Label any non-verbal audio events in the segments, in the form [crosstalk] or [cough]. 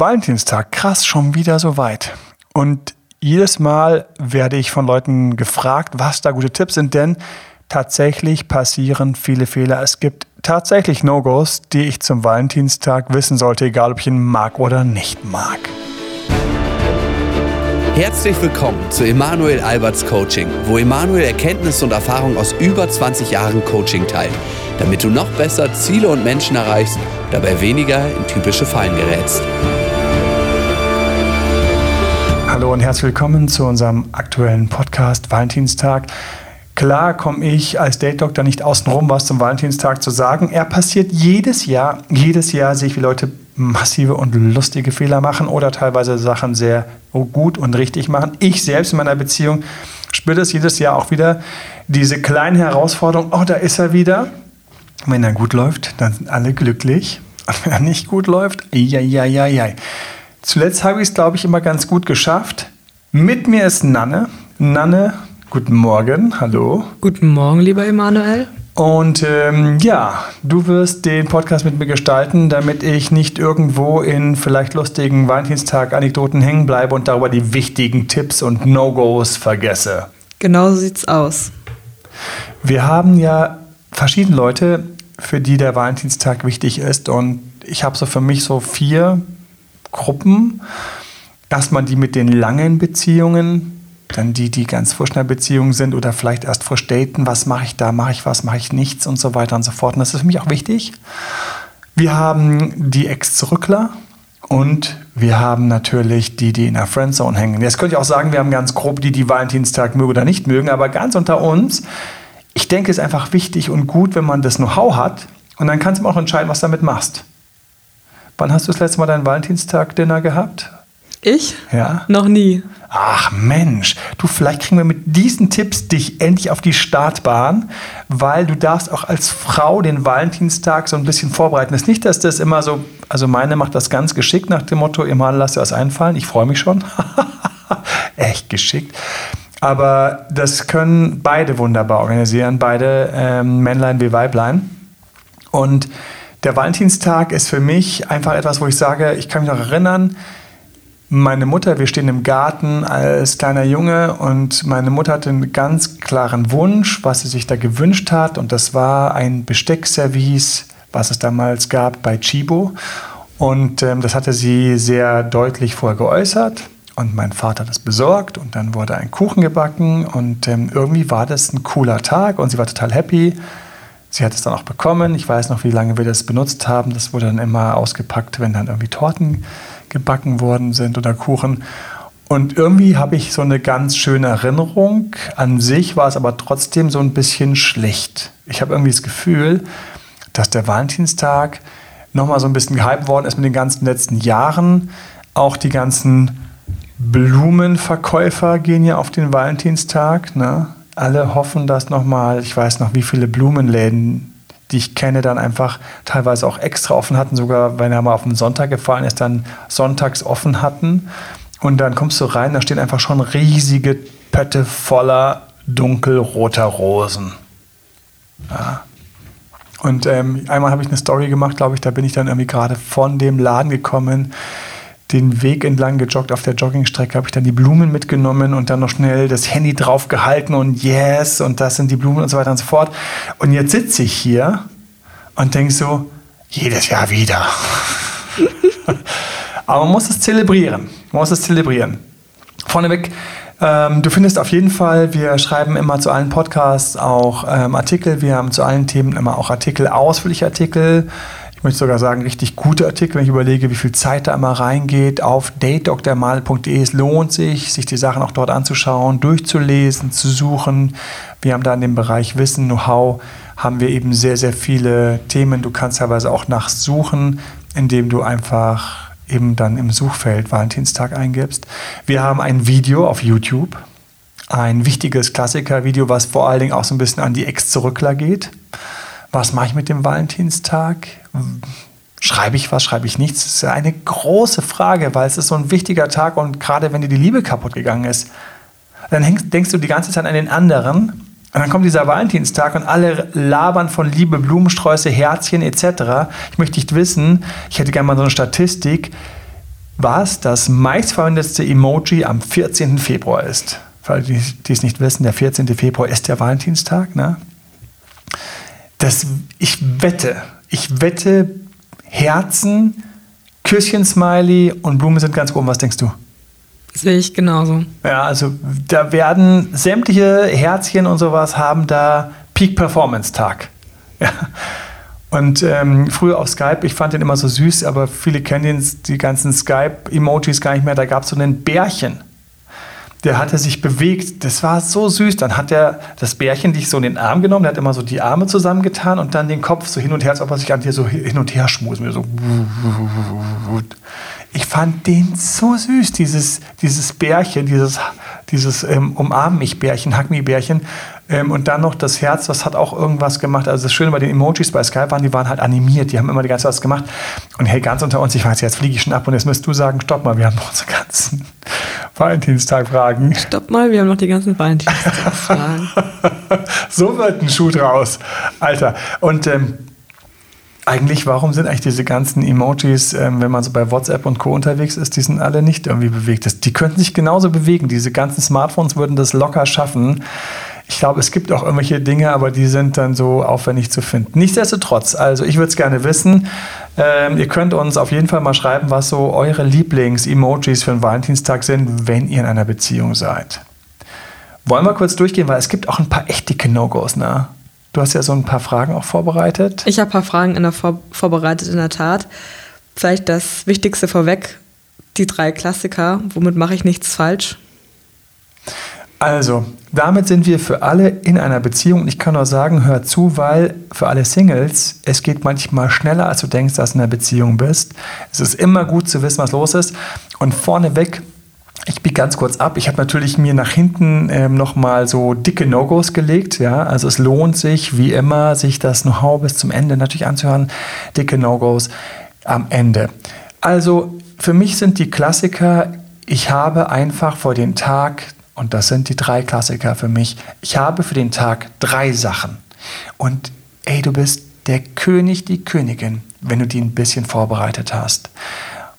Valentinstag, krass, schon wieder so weit. Und jedes Mal werde ich von Leuten gefragt, was da gute Tipps sind, denn tatsächlich passieren viele Fehler. Es gibt tatsächlich No-Gos, die ich zum Valentinstag wissen sollte, egal ob ich ihn mag oder nicht mag. Herzlich willkommen zu Emanuel Alberts Coaching, wo Emanuel Erkenntnisse und Erfahrung aus über 20 Jahren Coaching teilt, damit du noch besser Ziele und Menschen erreichst, dabei weniger in typische Fallen gerätst. Hallo und herzlich willkommen zu unserem aktuellen Podcast Valentinstag. Klar komme ich als Date Doctor nicht außenrum, was zum Valentinstag zu sagen. Er passiert jedes Jahr. Jedes Jahr sehe ich, wie Leute massive und lustige Fehler machen oder teilweise Sachen sehr gut und richtig machen. Ich selbst in meiner Beziehung spüre das jedes Jahr auch wieder. Diese kleine Herausforderung, oh, da ist er wieder. Wenn er gut läuft, dann sind alle glücklich. Und [laughs] wenn er nicht gut läuft, ja, ja, ja, ja. Zuletzt habe ich es, glaube ich, immer ganz gut geschafft. Mit mir ist Nanne. Nanne, guten Morgen, hallo. Guten Morgen, lieber Emanuel. Und ähm, ja, du wirst den Podcast mit mir gestalten, damit ich nicht irgendwo in vielleicht lustigen Valentinstag-Anekdoten hängen bleibe und darüber die wichtigen Tipps und No-Gos vergesse. Genau so sieht's aus. Wir haben ja verschiedene Leute, für die der Valentinstag wichtig ist. Und ich habe so für mich so vier Gruppen. Erstmal die mit den langen Beziehungen, dann die, die ganz frisch in der Beziehung sind oder vielleicht erst frisch daten. Was mache ich da? Mache ich was? Mache ich nichts? Und so weiter und so fort. Und das ist für mich auch wichtig. Wir haben die Ex-Zurückler und wir haben natürlich die, die in der Friendzone hängen. Jetzt könnte ich auch sagen, wir haben ganz grob die, die Valentinstag mögen oder nicht mögen, aber ganz unter uns, ich denke, es ist einfach wichtig und gut, wenn man das Know-how hat und dann kannst du auch entscheiden, was du damit machst. Wann hast du das letzte Mal dein Valentinstag-Dinner gehabt? Ich? Ja. Noch nie. Ach Mensch, du, vielleicht kriegen wir mit diesen Tipps dich endlich auf die Startbahn, weil du darfst auch als Frau den Valentinstag so ein bisschen vorbereiten. Es ist nicht, dass das immer so, also meine macht das ganz geschickt nach dem Motto, ihr Mann lasst dir was einfallen. Ich freue mich schon. [laughs] Echt geschickt. Aber das können beide wunderbar organisieren, beide ähm, Männlein wie Weiblein. Und der Valentinstag ist für mich einfach etwas, wo ich sage, ich kann mich noch erinnern, meine Mutter, wir stehen im Garten als kleiner Junge und meine Mutter hatte einen ganz klaren Wunsch, was sie sich da gewünscht hat und das war ein Besteckservice, was es damals gab bei Chibo und ähm, das hatte sie sehr deutlich vorher geäußert und mein Vater hat es besorgt und dann wurde ein Kuchen gebacken und ähm, irgendwie war das ein cooler Tag und sie war total happy. Sie hat es dann auch bekommen. Ich weiß noch, wie lange wir das benutzt haben. Das wurde dann immer ausgepackt, wenn dann irgendwie Torten gebacken worden sind oder Kuchen. Und irgendwie habe ich so eine ganz schöne Erinnerung. An sich war es aber trotzdem so ein bisschen schlecht. Ich habe irgendwie das Gefühl, dass der Valentinstag nochmal so ein bisschen gehypt worden ist mit den ganzen letzten Jahren. Auch die ganzen Blumenverkäufer gehen ja auf den Valentinstag. Ne? Alle hoffen, dass nochmal, ich weiß noch, wie viele Blumenläden, die ich kenne, dann einfach teilweise auch extra offen hatten, sogar wenn er mal auf den Sonntag gefallen ist, dann sonntags offen hatten. Und dann kommst du rein, da stehen einfach schon riesige Pötte voller dunkelroter Rosen. Ja. Und ähm, einmal habe ich eine Story gemacht, glaube ich, da bin ich dann irgendwie gerade von dem Laden gekommen den Weg entlang gejoggt. Auf der Joggingstrecke habe ich dann die Blumen mitgenommen und dann noch schnell das Handy drauf gehalten und yes, und das sind die Blumen und so weiter und so fort. Und jetzt sitze ich hier und denke so, jedes Jahr wieder. [laughs] Aber man muss es zelebrieren. Man muss es zelebrieren. Vorneweg, ähm, du findest auf jeden Fall, wir schreiben immer zu allen Podcasts auch ähm, Artikel. Wir haben zu allen Themen immer auch Artikel, ausführliche Artikel ich möchte sogar sagen, richtig gute Artikel, wenn ich überlege, wie viel Zeit da immer reingeht. Auf datedoktermal.de. Es lohnt sich, sich die Sachen auch dort anzuschauen, durchzulesen, zu suchen. Wir haben da in dem Bereich Wissen, Know-how, haben wir eben sehr, sehr viele Themen. Du kannst teilweise auch nachsuchen, indem du einfach eben dann im Suchfeld Valentinstag eingibst. Wir haben ein Video auf YouTube, ein wichtiges Klassiker-Video, was vor allen Dingen auch so ein bisschen an die Ex-Zurückler geht. Was mache ich mit dem Valentinstag? Schreibe ich was, schreibe ich nichts? Das ist eine große Frage, weil es ist so ein wichtiger Tag und gerade wenn dir die Liebe kaputt gegangen ist, dann denkst du die ganze Zeit an den anderen und dann kommt dieser Valentinstag und alle labern von Liebe, Blumensträuße, Herzchen etc. Ich möchte nicht wissen, ich hätte gerne mal so eine Statistik, was das meistverwendetste Emoji am 14. Februar ist. Für alle, die, die es nicht wissen, der 14. Februar ist der Valentinstag. Ne? Das, ich wette, ich wette, Herzen, Küsschen-Smiley und Blumen sind ganz oben. Was denkst du? Sehe ich genauso. Ja, also da werden sämtliche Herzchen und sowas haben da Peak Performance Tag. Ja. Und ähm, früher auf Skype, ich fand den immer so süß, aber viele kennen den, die ganzen Skype-Emojis gar nicht mehr. Da gab es so einen Bärchen. Der hatte sich bewegt. Das war so süß. Dann hat er das Bärchen dich so in den Arm genommen, der hat immer so die Arme zusammengetan und dann den Kopf so hin und her, als ob er sich an dir so hin und her schmust. So. Ich fand den so süß, dieses, dieses Bärchen, dieses, dieses ähm, Umarm mich Bärchen, Hack mich Bärchen. Ähm, und dann noch das Herz, das hat auch irgendwas gemacht. Also das Schöne bei den Emojis bei Skype waren, die waren halt animiert, die haben immer die ganze Zeit was gemacht. Und hey, ganz unter uns, ich weiß, jetzt fliege ich schon ab und jetzt müsst du sagen, stopp mal, wir haben noch unsere ganzen [laughs] Valentinstag-Fragen. Stopp mal, wir haben noch die ganzen Valentinstag-Fragen. [laughs] so wird ein Schuh draus, Alter. Und ähm, eigentlich, warum sind eigentlich diese ganzen Emojis, ähm, wenn man so bei WhatsApp und Co. unterwegs ist, die sind alle nicht irgendwie bewegt. Das, die könnten sich genauso bewegen. Diese ganzen Smartphones würden das locker schaffen. Ich glaube, es gibt auch irgendwelche Dinge, aber die sind dann so aufwendig zu finden. Nichtsdestotrotz, also ich würde es gerne wissen. Ähm, ihr könnt uns auf jeden Fall mal schreiben, was so eure Lieblings-Emojis für den Valentinstag sind, wenn ihr in einer Beziehung seid. Wollen wir kurz durchgehen, weil es gibt auch ein paar echt dicke No-Gos, ne? Du hast ja so ein paar Fragen auch vorbereitet. Ich habe ein paar Fragen in der Vor vorbereitet, in der Tat. Vielleicht das Wichtigste vorweg, die drei Klassiker. Womit mache ich nichts falsch? Also, damit sind wir für alle in einer Beziehung. Ich kann nur sagen, hör zu, weil für alle Singles, es geht manchmal schneller, als du denkst, dass du in einer Beziehung bist. Es ist immer gut zu wissen, was los ist. Und vorneweg ich biege ganz kurz ab. Ich habe natürlich mir nach hinten ähm, nochmal so dicke No-Gos gelegt. Ja? Also es lohnt sich, wie immer, sich das Know-how bis zum Ende natürlich anzuhören. Dicke No-Gos am Ende. Also für mich sind die Klassiker, ich habe einfach vor den Tag, und das sind die drei Klassiker für mich, ich habe für den Tag drei Sachen. Und ey, du bist der König, die Königin, wenn du die ein bisschen vorbereitet hast.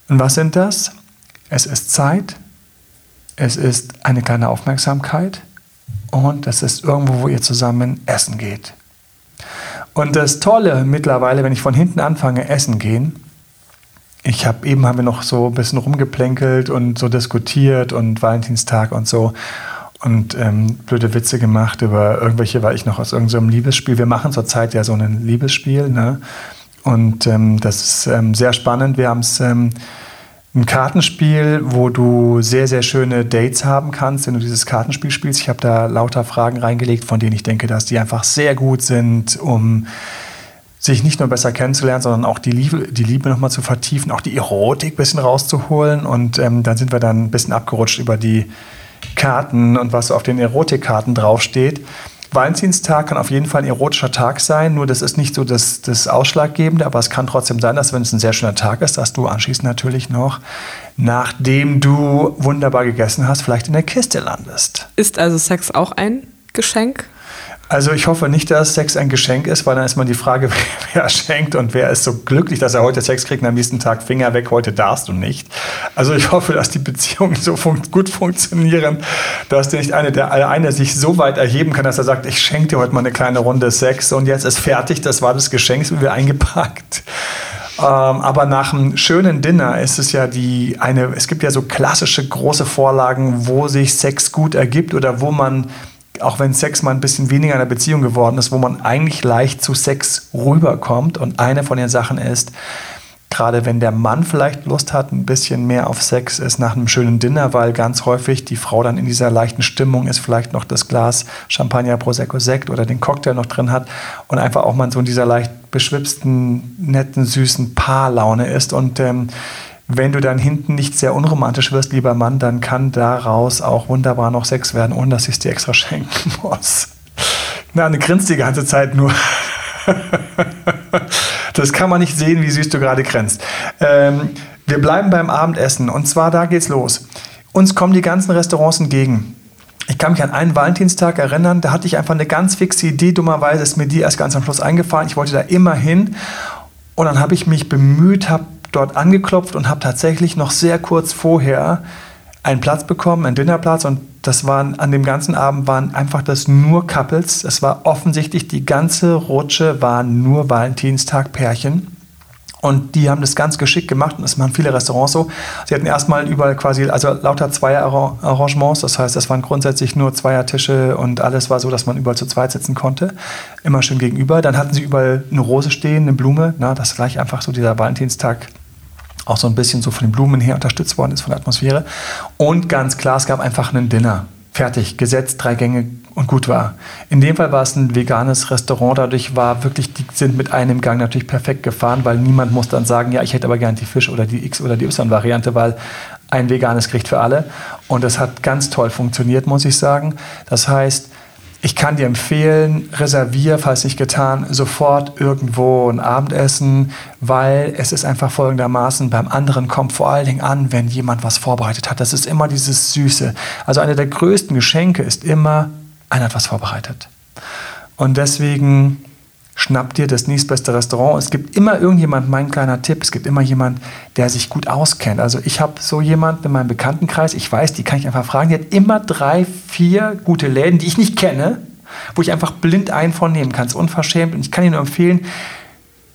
Und was sind das? Es ist Zeit, es ist eine kleine Aufmerksamkeit und es ist irgendwo, wo ihr zusammen essen geht. Und das Tolle mittlerweile, wenn ich von hinten anfange, essen gehen, ich habe eben haben wir noch so ein bisschen rumgeplänkelt und so diskutiert und Valentinstag und so und ähm, blöde Witze gemacht über irgendwelche, weil ich noch aus irgendeinem Liebesspiel. Wir machen zurzeit ja so ein Liebesspiel, ne? Und ähm, das ist ähm, sehr spannend. Wir haben es ähm, ein Kartenspiel, wo du sehr, sehr schöne Dates haben kannst, wenn du dieses Kartenspiel spielst. Ich habe da lauter Fragen reingelegt, von denen ich denke, dass die einfach sehr gut sind, um sich nicht nur besser kennenzulernen, sondern auch die Liebe, die Liebe nochmal zu vertiefen, auch die Erotik ein bisschen rauszuholen. Und ähm, dann sind wir dann ein bisschen abgerutscht über die Karten und was auf den Erotikkarten draufsteht. Valentinstag kann auf jeden Fall ein erotischer Tag sein, nur das ist nicht so das, das Ausschlaggebende, aber es kann trotzdem sein, dass wenn es ein sehr schöner Tag ist, dass du anschließend natürlich noch, nachdem du wunderbar gegessen hast, vielleicht in der Kiste landest. Ist also Sex auch ein Geschenk? Also ich hoffe nicht, dass Sex ein Geschenk ist, weil dann ist mal die Frage, [laughs] wer schenkt und wer ist so glücklich, dass er heute Sex kriegt und am nächsten Tag Finger weg, heute darfst du nicht. Also ich hoffe, dass die Beziehungen so fun gut funktionieren, dass der nicht eine, der eine sich so weit erheben kann, dass er sagt, ich schenke dir heute mal eine kleine Runde Sex und jetzt ist fertig, das war das Geschenk, es wird eingepackt. Ähm, aber nach einem schönen Dinner ist es ja die eine, es gibt ja so klassische große Vorlagen, wo sich Sex gut ergibt oder wo man auch wenn Sex mal ein bisschen weniger in der Beziehung geworden ist, wo man eigentlich leicht zu Sex rüberkommt. Und eine von den Sachen ist, gerade wenn der Mann vielleicht Lust hat, ein bisschen mehr auf Sex ist nach einem schönen Dinner, weil ganz häufig die Frau dann in dieser leichten Stimmung ist, vielleicht noch das Glas Champagner, Prosecco, Sekt oder den Cocktail noch drin hat und einfach auch mal so in dieser leicht beschwipsten, netten, süßen Paarlaune ist. Und ähm, wenn du dann hinten nicht sehr unromantisch wirst, lieber Mann, dann kann daraus auch wunderbar noch Sex werden, ohne dass ich es dir extra [laughs] schenken muss. Na, eine grinst die ganze Zeit nur. [laughs] das kann man nicht sehen, wie süß du gerade grinst. Ähm, wir bleiben beim Abendessen und zwar da geht's los. Uns kommen die ganzen Restaurants entgegen. Ich kann mich an einen Valentinstag erinnern, da hatte ich einfach eine ganz fixe Idee. Dummerweise ist mir die erst ganz am Schluss eingefallen. Ich wollte da immer hin und dann habe ich mich bemüht, habe dort angeklopft und habe tatsächlich noch sehr kurz vorher einen Platz bekommen, einen Dinnerplatz und das waren an dem ganzen Abend waren einfach das nur Couples. Es war offensichtlich die ganze Rutsche waren nur Valentinstag-Pärchen. Und die haben das ganz geschickt gemacht und das machen viele Restaurants so. Sie hatten erstmal überall quasi, also lauter Zweier-Arrangements, das heißt, das waren grundsätzlich nur Zweiertische und alles war so, dass man überall zu zweit sitzen konnte. Immer schön gegenüber. Dann hatten sie überall eine Rose stehen, eine Blume, na, das gleich einfach so dieser Valentinstag auch so ein bisschen so von den Blumen her unterstützt worden ist, von der Atmosphäre. Und ganz klar, es gab einfach einen Dinner. Fertig, gesetzt, drei Gänge und gut war. In dem Fall war es ein veganes Restaurant, dadurch war wirklich, die sind mit einem Gang natürlich perfekt gefahren, weil niemand muss dann sagen, ja, ich hätte aber gern die Fisch- oder die X- oder die Y-Variante, weil ein veganes Gericht für alle. Und das hat ganz toll funktioniert, muss ich sagen. Das heißt, ich kann dir empfehlen, reservier, falls nicht getan, sofort irgendwo ein Abendessen, weil es ist einfach folgendermaßen, beim anderen kommt vor allen Dingen an, wenn jemand was vorbereitet hat. Das ist immer dieses Süße. Also eine der größten Geschenke ist immer, einer hat was vorbereitet. Und deswegen schnapp dir das nächstbeste Restaurant. Es gibt immer irgendjemand, mein kleiner Tipp, es gibt immer jemand, der sich gut auskennt. Also ich habe so jemanden in meinem Bekanntenkreis, ich weiß, die kann ich einfach fragen, die hat immer drei, vier gute Läden, die ich nicht kenne, wo ich einfach blind einen von kann. Es ist unverschämt und ich kann Ihnen nur empfehlen,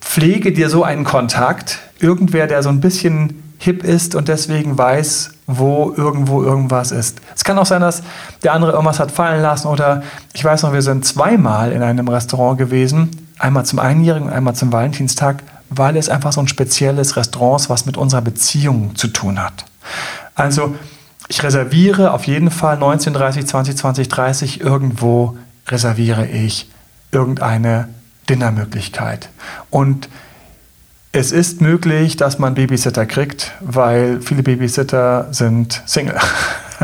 pflege dir so einen Kontakt, irgendwer, der so ein bisschen hip ist und deswegen weiß, wo irgendwo irgendwas ist. Es kann auch sein, dass der andere irgendwas hat fallen lassen oder ich weiß noch, wir sind zweimal in einem Restaurant gewesen, Einmal zum Einjährigen einmal zum Valentinstag, weil es einfach so ein spezielles Restaurant ist, was mit unserer Beziehung zu tun hat. Also ich reserviere auf jeden Fall 1930, 20, 20, 30 irgendwo reserviere ich irgendeine Dinnermöglichkeit. Und es ist möglich, dass man Babysitter kriegt, weil viele Babysitter sind Single.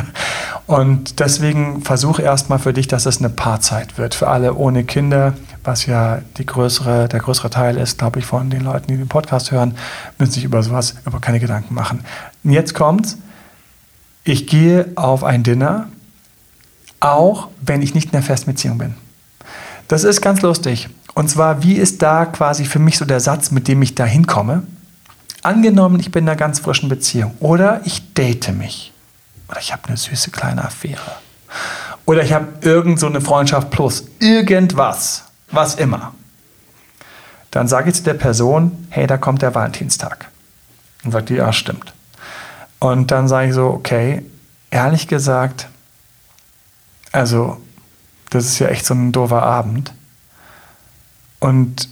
[laughs] Und deswegen versuche erstmal für dich, dass es eine Paarzeit wird. Für alle ohne Kinder, was ja größere, der größere Teil ist, glaube ich, von den Leuten, die den Podcast hören, müssen sich über sowas, über keine Gedanken machen. Und jetzt kommt's. Ich gehe auf ein Dinner, auch wenn ich nicht in der festen Beziehung bin. Das ist ganz lustig. Und zwar, wie ist da quasi für mich so der Satz, mit dem ich da hinkomme? Angenommen, ich bin in einer ganz frischen Beziehung oder ich date mich oder ich habe eine süße kleine Affäre. Oder ich habe irgend so eine Freundschaft plus. Irgendwas. Was immer. Dann sage ich zu der Person, hey, da kommt der Valentinstag. Und sagt die, ja, stimmt. Und dann sage ich so, okay, ehrlich gesagt, also, das ist ja echt so ein doofer Abend. Und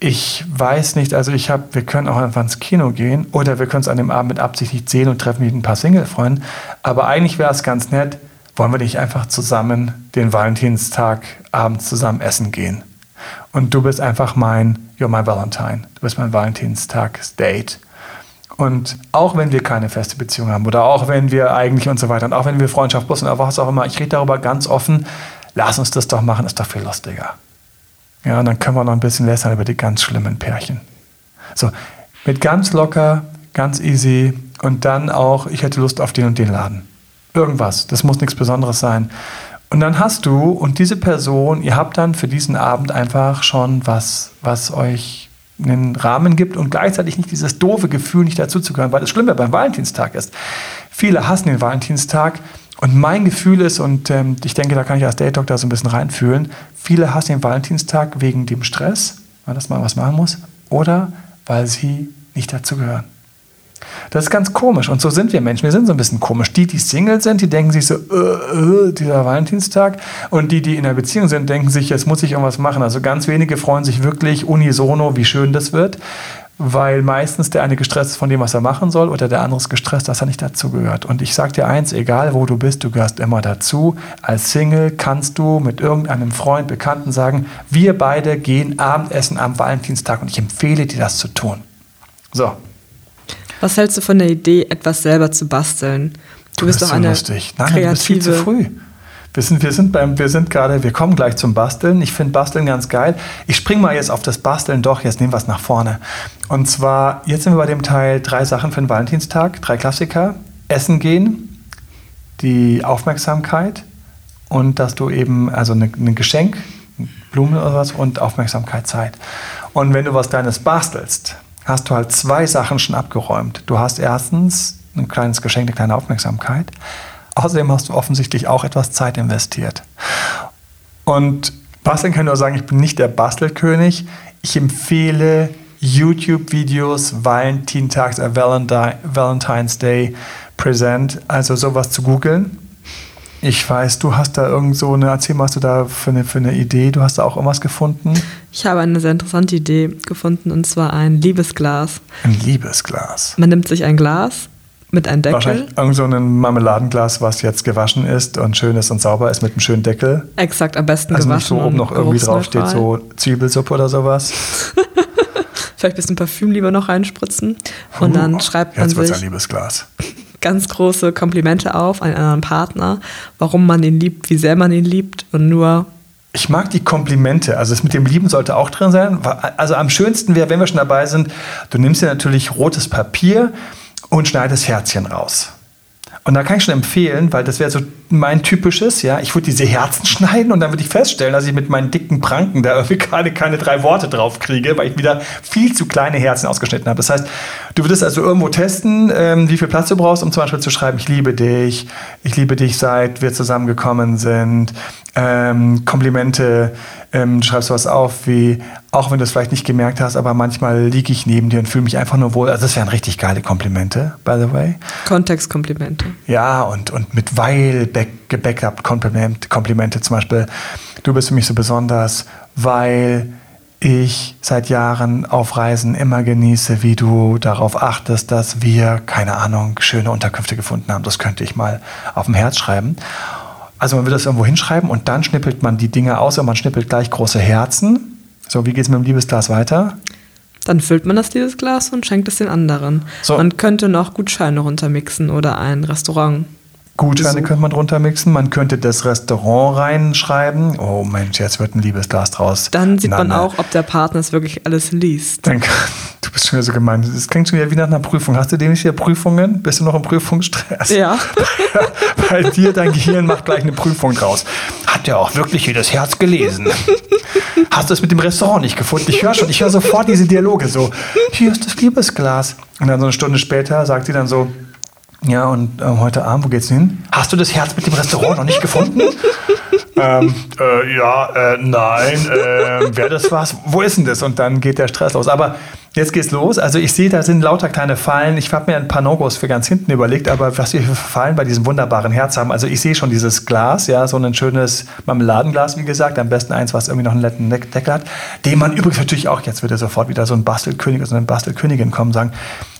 ich weiß nicht, also ich habe, wir können auch einfach ins Kino gehen oder wir können es an dem Abend mit Absicht nicht sehen und treffen mit ein paar Single-Freunden. Aber eigentlich wäre es ganz nett, wollen wir nicht einfach zusammen den Valentinstag abends zusammen essen gehen. Und du bist einfach mein, you're my Valentine. Du bist mein Valentinstags-Date. Und auch wenn wir keine feste Beziehung haben oder auch wenn wir eigentlich und so weiter und auch wenn wir Freundschaft plus oder was auch immer, ich rede darüber ganz offen, lass uns das doch machen, ist doch viel lustiger. Ja, und dann können wir noch ein bisschen lästern über die ganz schlimmen Pärchen. So, mit ganz locker, ganz easy und dann auch, ich hätte Lust auf den und den Laden. Irgendwas, das muss nichts Besonderes sein. Und dann hast du und diese Person, ihr habt dann für diesen Abend einfach schon was, was euch einen Rahmen gibt und gleichzeitig nicht dieses doofe Gefühl, nicht dazuzugehören, weil das Schlimme beim Valentinstag ist. Viele hassen den Valentinstag und mein Gefühl ist, und ähm, ich denke, da kann ich als Date Doctor so ein bisschen reinfühlen, viele hassen den Valentinstag wegen dem Stress, weil das mal was machen muss, oder weil sie nicht dazugehören. Das ist ganz komisch. Und so sind wir Menschen. Wir sind so ein bisschen komisch. Die, die Single sind, die denken sich so, äh, äh, dieser Valentinstag. Und die, die in einer Beziehung sind, denken sich, jetzt muss ich irgendwas machen. Also ganz wenige freuen sich wirklich unisono, wie schön das wird weil meistens der eine gestresst ist von dem, was er machen soll, oder der andere ist gestresst, dass er nicht dazugehört. Und ich sage dir eins, egal wo du bist, du gehörst immer dazu. Als Single kannst du mit irgendeinem Freund, Bekannten sagen, wir beide gehen Abendessen am Valentinstag und ich empfehle dir das zu tun. So. Was hältst du von der Idee, etwas selber zu basteln? Du, du bist doch so eine lustig. Nein, kreative... du bist viel zu früh. Wir sind, wir sind, beim, wir sind gerade, wir kommen gleich zum Basteln. Ich finde Basteln ganz geil. Ich springe mal jetzt auf das Basteln doch, jetzt nehmen wir es nach vorne. Und zwar, jetzt sind wir bei dem Teil drei Sachen für den Valentinstag, drei Klassiker. Essen gehen, die Aufmerksamkeit und dass du eben, also ein ne Geschenk, Blumen oder was und Aufmerksamkeit, Zeit. Und wenn du was Kleines bastelst, hast du halt zwei Sachen schon abgeräumt. Du hast erstens ein kleines Geschenk, eine kleine Aufmerksamkeit. Außerdem hast du offensichtlich auch etwas Zeit investiert. Und Basteln kann nur sagen, ich bin nicht der Bastelkönig. Ich empfehle YouTube-Videos, Valentintags, Valentine's Day Present, also sowas zu googeln. Ich weiß, du hast da irgend so eine, erzähl mal, hast du da für eine, für eine Idee, du hast da auch irgendwas gefunden? Ich habe eine sehr interessante Idee gefunden und zwar ein Liebesglas. Ein Liebesglas. Man nimmt sich ein Glas mit einem Deckel. Wahrscheinlich irgend so ein Marmeladenglas, was jetzt gewaschen ist und schön ist und sauber ist mit einem schönen Deckel. Exakt, am besten also gewaschen. nicht so oben noch irgendwie draufsteht, so Zwiebelsuppe oder sowas. [laughs] Vielleicht ein bisschen Parfüm lieber noch reinspritzen. Und dann uh, schreibt man jetzt sich ein Liebesglas. [laughs] ganz große Komplimente auf an einen anderen Partner, warum man ihn liebt, wie sehr man ihn liebt und nur ich mag die Komplimente. Also das mit dem Lieben sollte auch drin sein. Also am schönsten wäre, wenn wir schon dabei sind, du nimmst dir natürlich rotes Papier und schneidest Herzchen raus. Und da kann ich schon empfehlen, weil das wäre so mein typisches, ja, ich würde diese Herzen [laughs] schneiden und dann würde ich feststellen, dass ich mit meinen dicken Pranken da irgendwie gerade keine drei Worte drauf kriege, weil ich wieder viel zu kleine Herzen ausgeschnitten habe. Das heißt, du würdest also irgendwo testen, ähm, wie viel Platz du brauchst, um zum Beispiel zu schreiben, ich liebe dich, ich liebe dich seit wir zusammengekommen sind, ähm, Komplimente, ähm, du schreibst sowas auf wie, auch wenn du es vielleicht nicht gemerkt hast, aber manchmal liege ich neben dir und fühle mich einfach nur wohl. Also das wären richtig geile Komplimente, by the way. Kontextkomplimente. Ja, und, und mit weil gebackup Komplimente, Komplimente zum Beispiel, du bist für mich so besonders, weil ich seit Jahren auf Reisen immer genieße, wie du darauf achtest, dass wir, keine Ahnung, schöne Unterkünfte gefunden haben. Das könnte ich mal auf dem Herz schreiben. Also man will das irgendwo hinschreiben und dann schnippelt man die Dinge aus und man schnippelt gleich große Herzen. So, wie geht es mit dem Liebesglas weiter? Dann füllt man das Liebesglas und schenkt es den anderen. So. Man könnte noch Gutscheine runtermixen oder ein Restaurant Gutscheine könnte man drunter mixen. Man könnte das Restaurant reinschreiben. Oh Mensch, jetzt wird ein Liebesglas draus. Dann sieht man auch, ob der Partner es wirklich alles liest. Dann, bist schon wieder so gemein. Das klingt schon wieder wie nach einer Prüfung. Hast du demnächst wieder Prüfungen? Bist du noch im Prüfungsstress? Ja. [laughs] Bei dir, dein Gehirn macht gleich eine Prüfung draus. Hat er auch wirklich jedes Herz gelesen? Hast du es mit dem Restaurant nicht gefunden? Ich höre schon, ich höre sofort diese Dialoge so. Hier ist das Liebesglas. Und dann so eine Stunde später sagt sie dann so, ja, und äh, heute Abend, wo geht's hin? Hast du das Herz mit dem Restaurant noch nicht gefunden? ähm, äh, ja, äh, nein, äh, wäre das was? Wo ist denn das? Und dann geht der Stress los. Aber jetzt geht's los. Also ich sehe, da sind lauter kleine Fallen. Ich habe mir ein paar Nogos für ganz hinten überlegt, aber was wir für Fallen bei diesem wunderbaren Herz haben. Also ich sehe schon dieses Glas, ja, so ein schönes Marmeladenglas, wie gesagt. Am besten eins, was irgendwie noch einen netten Deckel hat. Den man übrigens natürlich auch, jetzt würde sofort wieder so ein Bastelkönig oder so eine Bastelkönigin kommen und sagen,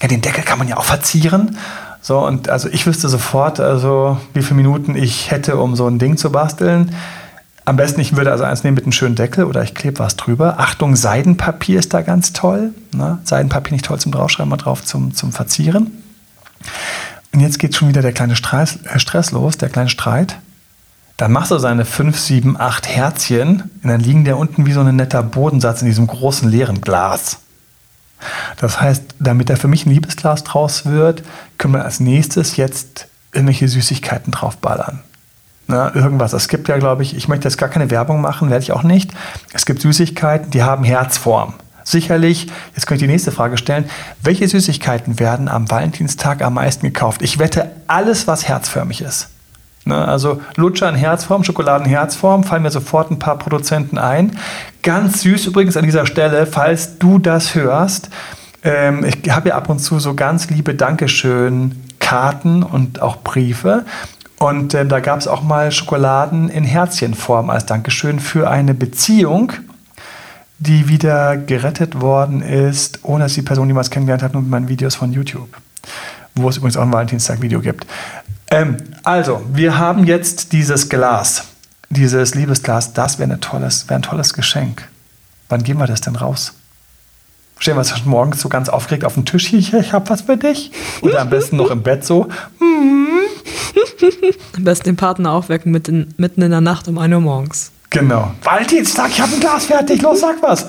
ja, den Deckel kann man ja auch verzieren. So, und also ich wüsste sofort, also wie viele Minuten ich hätte, um so ein Ding zu basteln. Am besten, ich würde also eins nehmen mit einem schönen Deckel oder ich klebe was drüber. Achtung, Seidenpapier ist da ganz toll. Ne? Seidenpapier nicht toll zum Draufschreiben, mal drauf zum, zum Verzieren. Und jetzt geht schon wieder der kleine Stress, äh, Stress los, der kleine Streit. Dann machst du seine 5, 7, 8 Herzchen und dann liegen der unten wie so ein netter Bodensatz in diesem großen leeren Glas. Das heißt, damit da für mich ein Liebesglas draus wird, können wir als nächstes jetzt irgendwelche Süßigkeiten draufballern. Na, irgendwas. Es gibt ja, glaube ich, ich möchte jetzt gar keine Werbung machen, werde ich auch nicht. Es gibt Süßigkeiten, die haben Herzform. Sicherlich, jetzt könnte ich die nächste Frage stellen, welche Süßigkeiten werden am Valentinstag am meisten gekauft? Ich wette, alles, was herzförmig ist. Ne? Also Lutscher in Herzform, Schokoladen in Herzform, fallen mir sofort ein paar Produzenten ein. Ganz süß übrigens an dieser Stelle, falls du das hörst. Ähm, ich habe ja ab und zu so ganz liebe Dankeschön-Karten und auch Briefe. Und ähm, da gab es auch mal Schokoladen in Herzchenform als Dankeschön für eine Beziehung, die wieder gerettet worden ist, ohne dass die Person jemals kennengelernt hat, nur mit meinen Videos von YouTube. Wo es übrigens auch ein Valentinstag-Video gibt. Ähm, also, wir haben jetzt dieses Glas, dieses Liebesglas. Das wäre wär ein tolles Geschenk. Wann gehen wir das denn raus? Stehen wir schon morgens so ganz aufgeregt auf dem Tisch hier, ich habe was für dich. Oder am besten noch im Bett so. Am besten den Partner aufwecken mitten, mitten in der Nacht um 1 Uhr morgens. Genau. Valentinstag, ich habe ein Glas fertig, los, sag was.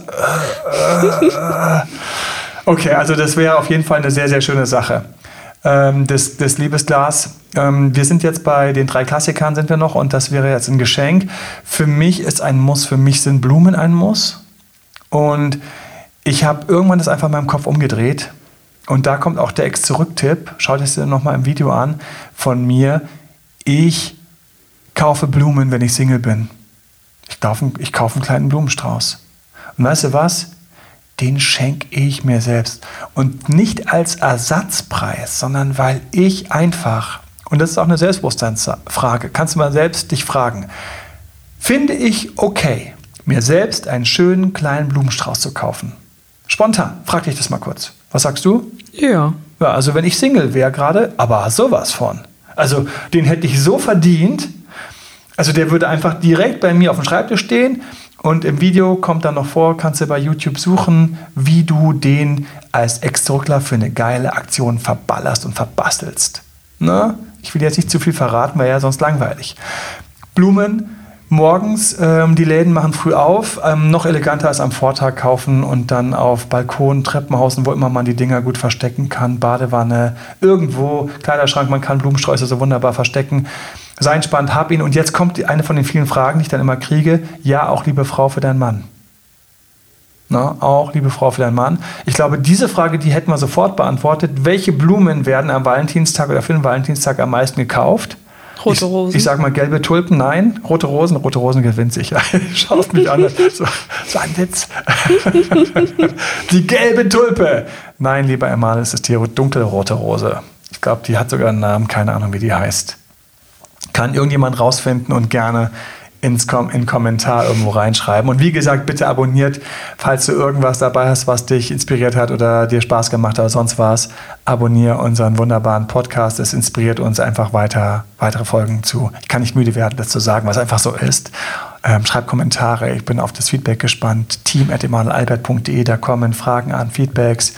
Okay, also das wäre auf jeden Fall eine sehr, sehr schöne Sache ähm, des, des Liebesglas. Ähm, wir sind jetzt bei den drei Klassikern sind wir noch und das wäre jetzt ein Geschenk. Für mich ist ein Muss, für mich sind Blumen ein Muss. Und Ich habe irgendwann das einfach in meinem Kopf umgedreht. Und da kommt auch der Ex-Zurück-Tipp. Schaut es dir nochmal im Video an von mir. Ich kaufe Blumen, wenn ich Single bin. Ich kaufe, ich kaufe einen kleinen Blumenstrauß. Und weißt du was? Den schenke ich mir selbst. Und nicht als Ersatzpreis, sondern weil ich einfach, und das ist auch eine Selbstbewusstseinsfrage, kannst du mal selbst dich fragen, finde ich okay, mir selbst einen schönen kleinen Blumenstrauß zu kaufen? Spontan, frag dich das mal kurz. Was sagst du? Ja. Ja, also wenn ich Single wäre gerade, aber sowas von. Also den hätte ich so verdient. Also der würde einfach direkt bei mir auf dem Schreibtisch stehen und im Video kommt dann noch vor, kannst du bei YouTube suchen, wie du den als Ex-Druckler für eine geile Aktion verballerst und verbastelst. Ne? Ich will jetzt nicht zu viel verraten, wäre ja sonst langweilig. Blumen morgens, ähm, die Läden machen früh auf, ähm, noch eleganter als am Vortag kaufen und dann auf Balkon, Treppenhausen, wo immer man die Dinger gut verstecken kann, Badewanne, irgendwo, Kleiderschrank, man kann Blumensträuße so wunderbar verstecken. Sei entspannt, hab ihn. Und jetzt kommt eine von den vielen Fragen, die ich dann immer kriege. Ja, auch liebe Frau für deinen Mann. Na, auch liebe Frau für deinen Mann. Ich glaube, diese Frage, die hätten wir sofort beantwortet. Welche Blumen werden am Valentinstag oder für den Valentinstag am meisten gekauft? Rote Rosen. Ich, ich sage mal gelbe Tulpen, nein. Rote Rosen, rote Rosen gewinnt sicher. [laughs] Schaust mich an. So, so ein Witz. [laughs] die gelbe Tulpe. Nein, lieber Emanuel, es ist die dunkelrote Rose. Ich glaube, die hat sogar einen Namen, keine Ahnung, wie die heißt. Kann irgendjemand rausfinden und gerne ins Kom in Kommentar irgendwo reinschreiben. Und wie gesagt, bitte abonniert, falls du irgendwas dabei hast, was dich inspiriert hat oder dir Spaß gemacht hat oder sonst was. Abonniere unseren wunderbaren Podcast. Es inspiriert uns einfach weiter, weitere Folgen zu. Ich kann nicht müde werden, das zu sagen, was einfach so ist. Ähm, schreib Kommentare. Ich bin auf das Feedback gespannt. Team at da kommen Fragen an, Feedbacks.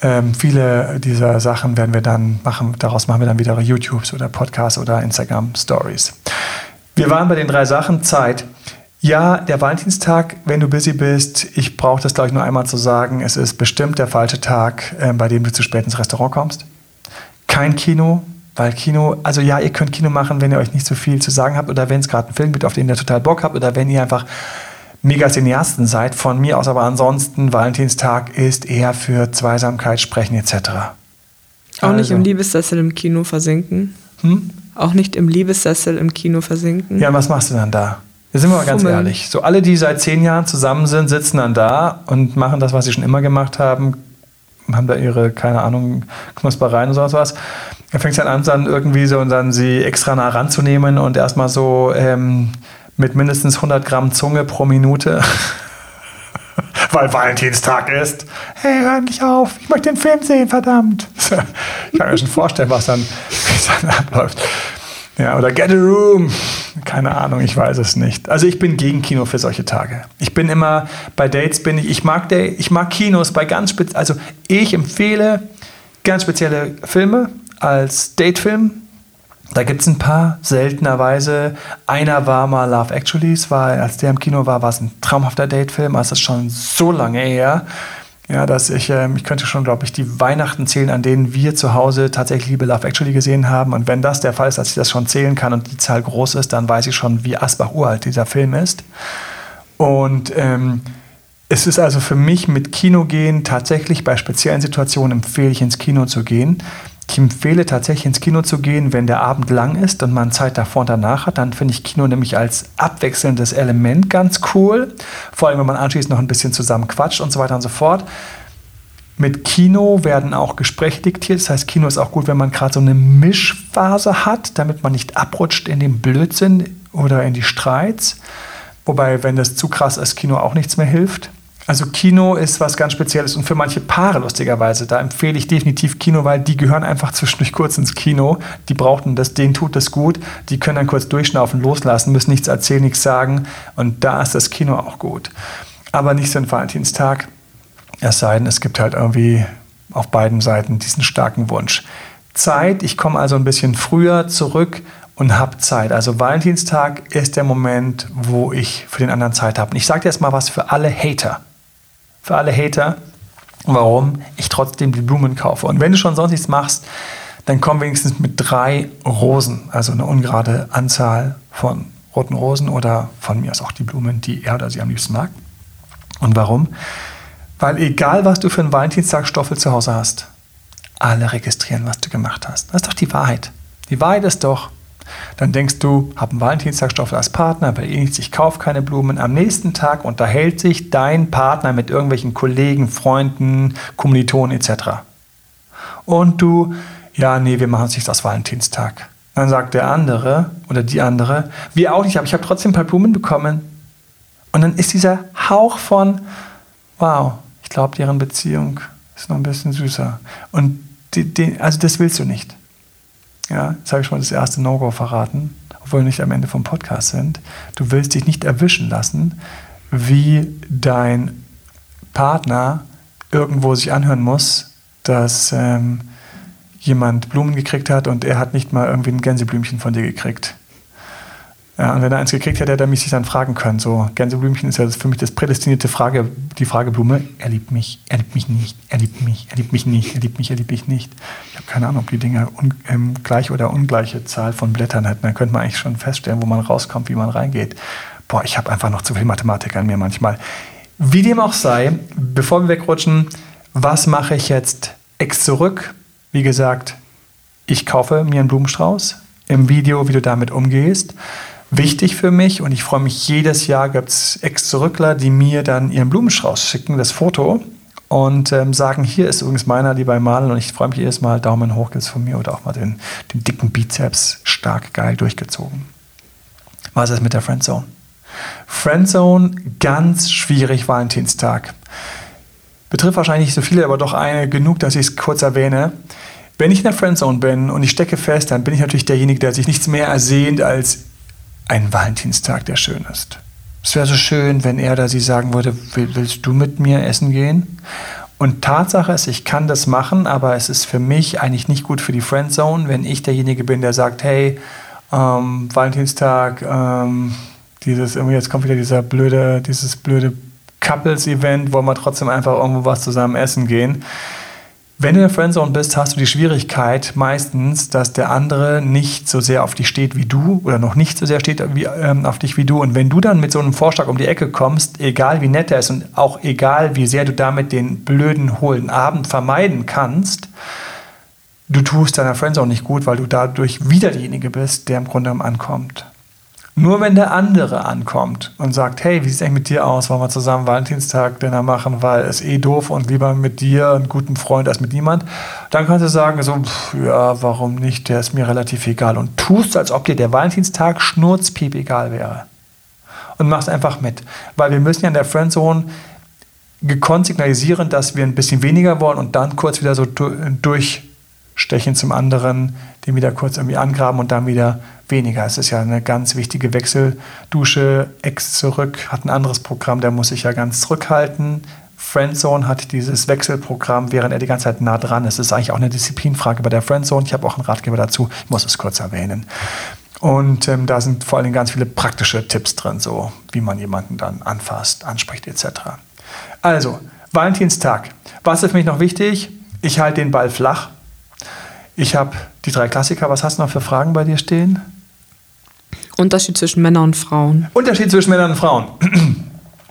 Ähm, viele dieser Sachen werden wir dann machen, daraus machen wir dann wieder YouTubes oder Podcasts oder Instagram Stories. Wir waren bei den drei Sachen. Zeit. Ja, der Valentinstag, wenn du busy bist, ich brauche das, glaube ich, nur einmal zu sagen, es ist bestimmt der falsche Tag, äh, bei dem du zu spät ins Restaurant kommst. Kein Kino, weil Kino, also ja, ihr könnt Kino machen, wenn ihr euch nicht so viel zu sagen habt oder wenn es gerade einen Film gibt, auf den ihr total Bock habt oder wenn ihr einfach mega Cineasten seid, von mir aus, aber ansonsten, Valentinstag ist eher für Zweisamkeit, Sprechen etc. Auch also. nicht im Liebessessel im Kino versinken. Hm? Auch nicht im Liebessessel im Kino versinken. Ja, was machst du dann da? Da sind wir mal ganz Fummeln. ehrlich. So alle, die seit zehn Jahren zusammen sind, sitzen dann da und machen das, was sie schon immer gemacht haben, haben da ihre, keine Ahnung, Knuspereien oder sowas. Da fängt es dann an, dann irgendwie so und dann sie extra nah ranzunehmen und erstmal so ähm, mit mindestens 100 Gramm Zunge pro Minute, [laughs] [laughs] weil Valentinstag ist. Hey, hör nicht auf, ich möchte den Film sehen, verdammt. [laughs] Ich kann mir schon vorstellen, was dann, [laughs] dann abläuft. Ja, oder Get a Room. Keine Ahnung, ich weiß es nicht. Also ich bin gegen Kino für solche Tage. Ich bin immer, bei Dates bin ich, ich mag, ich mag Kinos bei ganz speziell, also ich empfehle ganz spezielle Filme als Datefilm da gibt es ein paar, seltenerweise. Einer war mal Love Actually, es war, als der im Kino war, war es ein traumhafter Datefilm, also das ist schon so lange her. Ja, dass ich, ähm, ich könnte schon, glaube ich, die Weihnachten zählen, an denen wir zu Hause tatsächlich Liebe Love Actually gesehen haben. Und wenn das der Fall ist, dass ich das schon zählen kann und die Zahl groß ist, dann weiß ich schon, wie Asbach uralt dieser Film ist. Und ähm, es ist also für mich mit Kino gehen tatsächlich bei speziellen Situationen empfehle ich ins Kino zu gehen. Ich empfehle tatsächlich ins Kino zu gehen, wenn der Abend lang ist und man Zeit davor und danach hat. Dann finde ich Kino nämlich als abwechselndes Element ganz cool. Vor allem, wenn man anschließend noch ein bisschen zusammen quatscht und so weiter und so fort. Mit Kino werden auch Gespräche diktiert. Das heißt, Kino ist auch gut, wenn man gerade so eine Mischphase hat, damit man nicht abrutscht in den Blödsinn oder in die Streits. Wobei, wenn das zu krass ist, Kino auch nichts mehr hilft. Also Kino ist was ganz Spezielles und für manche Paare lustigerweise, da empfehle ich definitiv Kino, weil die gehören einfach zwischendurch kurz ins Kino. Die brauchten das, denen tut das gut. Die können dann kurz durchschnaufen, loslassen, müssen nichts erzählen, nichts sagen und da ist das Kino auch gut. Aber nicht so ein Valentinstag, es sei denn, es gibt halt irgendwie auf beiden Seiten diesen starken Wunsch. Zeit, ich komme also ein bisschen früher zurück und habe Zeit. Also Valentinstag ist der Moment, wo ich für den anderen Zeit habe. Und ich sage dir jetzt mal was für alle Hater für alle Hater, warum ich trotzdem die Blumen kaufe. Und wenn du schon sonst nichts machst, dann komm wenigstens mit drei Rosen, also eine ungerade Anzahl von roten Rosen oder von mir aus auch die Blumen, die er oder sie am liebsten mag. Und warum? Weil egal, was du für einen Valentinstagstoffel zu Hause hast, alle registrieren, was du gemacht hast. Das ist doch die Wahrheit. Die Wahrheit ist doch, dann denkst du, hab einen Valentinstagstoffel als Partner, aber eh nichts, ich kaufe keine Blumen. Am nächsten Tag unterhält sich dein Partner mit irgendwelchen Kollegen, Freunden, Kommilitonen etc. Und du, ja, nee, wir machen es nicht aus Valentinstag. Dann sagt der andere oder die andere, wir auch nicht, aber ich habe trotzdem ein paar Blumen bekommen. Und dann ist dieser Hauch von, wow, ich glaube, deren Beziehung ist noch ein bisschen süßer. Und die, die, also das willst du nicht. Ja, jetzt habe ich schon mal das erste No-Go verraten, obwohl wir nicht am Ende vom Podcast sind. Du willst dich nicht erwischen lassen, wie dein Partner irgendwo sich anhören muss, dass ähm, jemand Blumen gekriegt hat und er hat nicht mal irgendwie ein Gänseblümchen von dir gekriegt. Ja, und wenn er eins gekriegt hätte, hätte er mich sich dann fragen können. So, Gänseblümchen ist ja für mich das prädestinierte Frage, die Frageblume. Er liebt mich, er liebt mich nicht, er liebt mich, er liebt mich nicht, er liebt mich, er liebt mich nicht. Ich habe keine Ahnung, ob die Dinger ähm, gleich oder ungleiche Zahl von Blättern hätten. Dann könnte man eigentlich schon feststellen, wo man rauskommt, wie man reingeht. Boah, ich habe einfach noch zu viel Mathematik an mir manchmal. Wie dem auch sei, bevor wir wegrutschen, was mache ich jetzt? Ex zurück. Wie gesagt, ich kaufe mir einen Blumenstrauß. Im Video, wie du damit umgehst wichtig für mich und ich freue mich jedes Jahr, gibt es Ex-Zurückler, die mir dann ihren Blumenstrauß schicken, das Foto und ähm, sagen, hier ist übrigens meiner, die bei Malen und ich freue mich jedes Mal, Daumen hoch jetzt von mir oder auch mal den, den dicken Bizeps stark geil durchgezogen. Was ist mit der Friendzone? Friendzone, ganz schwierig, Valentinstag. Betrifft wahrscheinlich nicht so viele, aber doch eine genug, dass ich es kurz erwähne. Wenn ich in der Friendzone bin und ich stecke fest, dann bin ich natürlich derjenige, der sich nichts mehr ersehnt, als ein Valentinstag, der schön ist. Es wäre so schön, wenn er oder sie sagen würde, willst du mit mir essen gehen? Und Tatsache ist, ich kann das machen, aber es ist für mich eigentlich nicht gut für die Friendzone, wenn ich derjenige bin, der sagt, hey, ähm, Valentinstag, ähm, dieses, jetzt kommt wieder dieser blöde, dieses blöde Couples-Event, wollen wir trotzdem einfach irgendwo was zusammen essen gehen. Wenn du in der Friendzone bist, hast du die Schwierigkeit meistens, dass der andere nicht so sehr auf dich steht wie du oder noch nicht so sehr steht wie, ähm, auf dich wie du. Und wenn du dann mit so einem Vorschlag um die Ecke kommst, egal wie nett er ist und auch egal wie sehr du damit den blöden, hohlen Abend vermeiden kannst, du tust deiner Friendzone nicht gut, weil du dadurch wieder derjenige bist, der im Grunde ankommt. Nur wenn der andere ankommt und sagt, hey, wie sieht es eigentlich mit dir aus? Wollen wir zusammen Valentinstag Dinner machen, weil es eh doof und lieber mit dir, einen guten Freund, als mit niemand, dann kannst du sagen, so, pff, ja, warum nicht? Der ist mir relativ egal. Und tust, als ob dir der Valentinstag schnurzpiep egal wäre. Und machst einfach mit. Weil wir müssen ja in der Friendzone gekonnt signalisieren, dass wir ein bisschen weniger wollen und dann kurz wieder so durchstechen zum anderen, den wieder kurz irgendwie angraben und dann wieder weniger. Es ist ja eine ganz wichtige Wechseldusche. Ex zurück hat ein anderes Programm, der muss sich ja ganz zurückhalten. Friendzone hat dieses Wechselprogramm, während er die ganze Zeit nah dran ist. Das ist eigentlich auch eine Disziplinfrage bei der Friendzone. Ich habe auch einen Ratgeber dazu, ich muss es kurz erwähnen. Und ähm, da sind vor allem ganz viele praktische Tipps drin, so wie man jemanden dann anfasst, anspricht etc. Also, Valentinstag. Was ist für mich noch wichtig? Ich halte den Ball flach. Ich habe die drei Klassiker. Was hast du noch für Fragen bei dir stehen? Unterschied zwischen Männern und Frauen. Unterschied zwischen Männern und Frauen. [clears throat]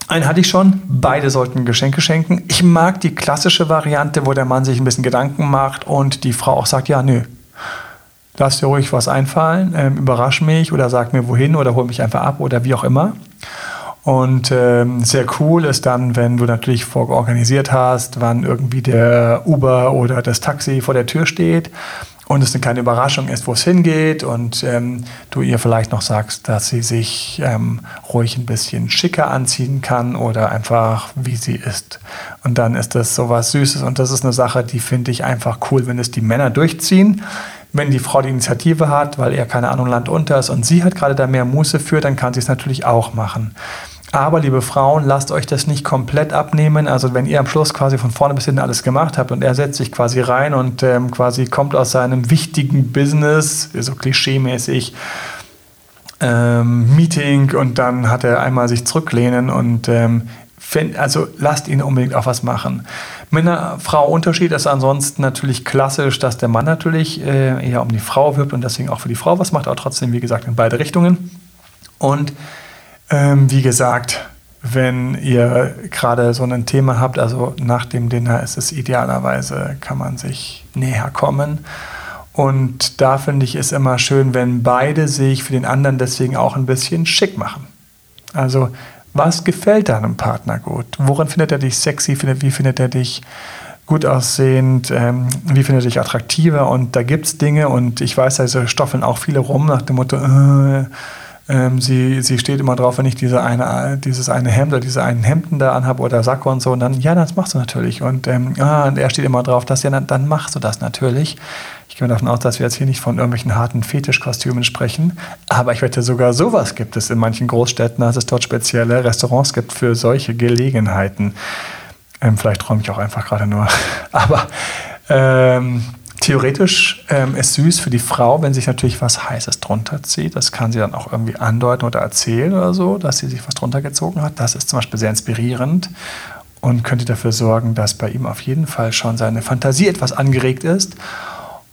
Einen hatte ich schon. Beide sollten Geschenke schenken. Ich mag die klassische Variante, wo der Mann sich ein bisschen Gedanken macht und die Frau auch sagt, ja, nö. Lass dir ruhig was einfallen, ähm, überrasch mich oder sag mir wohin oder hol mich einfach ab oder wie auch immer. Und ähm, sehr cool ist dann, wenn du natürlich vororganisiert hast, wann irgendwie der Uber oder das Taxi vor der Tür steht und es eine kleine Überraschung ist, wo es hingeht und ähm, du ihr vielleicht noch sagst, dass sie sich ähm, ruhig ein bisschen schicker anziehen kann oder einfach wie sie ist. Und dann ist das so was Süßes und das ist eine Sache, die finde ich einfach cool, wenn es die Männer durchziehen. Wenn die Frau die Initiative hat, weil er keine Ahnung Land unter ist und sie hat gerade da mehr Muße für, dann kann sie es natürlich auch machen. Aber liebe Frauen, lasst euch das nicht komplett abnehmen. Also wenn ihr am Schluss quasi von vorne bis hinten alles gemacht habt und er setzt sich quasi rein und ähm, quasi kommt aus seinem wichtigen Business, so klischeemäßig, ähm, Meeting und dann hat er einmal sich zurücklehnen und ähm, find, also lasst ihn unbedingt auch was machen. Männer-Frau-Unterschied ist ansonsten natürlich klassisch, dass der Mann natürlich äh, eher um die Frau wirbt und deswegen auch für die Frau was macht, aber trotzdem, wie gesagt, in beide Richtungen. Und ähm, wie gesagt, wenn ihr gerade so ein Thema habt, also nach dem Dinner ist es idealerweise, kann man sich näher kommen. Und da finde ich es immer schön, wenn beide sich für den anderen deswegen auch ein bisschen schick machen. Also, was gefällt deinem Partner gut? Worin findet er dich sexy? Wie findet er dich gut aussehend? Ähm, wie findet er dich attraktiver? Und da gibt es Dinge und ich weiß, also stoffeln auch viele rum nach dem Motto, äh, ähm, sie, sie steht immer drauf, wenn ich diese eine, dieses eine Hemd oder diese einen Hemden da anhabe oder Sakko und so. Und dann, ja, das machst du natürlich. Und, ähm, ah, und er steht immer drauf, dass ja, dann, dann machst du das natürlich. Ich gehe davon aus, dass wir jetzt hier nicht von irgendwelchen harten Fetischkostümen sprechen. Aber ich wette, sogar sowas gibt es in manchen Großstädten, dass es dort spezielle Restaurants gibt für solche Gelegenheiten. Ähm, vielleicht träume ich auch einfach gerade nur. [laughs] Aber ähm, Theoretisch ähm, ist süß für die Frau, wenn sich natürlich was Heißes drunter zieht. Das kann sie dann auch irgendwie andeuten oder erzählen oder so, dass sie sich was drunter gezogen hat. Das ist zum Beispiel sehr inspirierend und könnte dafür sorgen, dass bei ihm auf jeden Fall schon seine Fantasie etwas angeregt ist.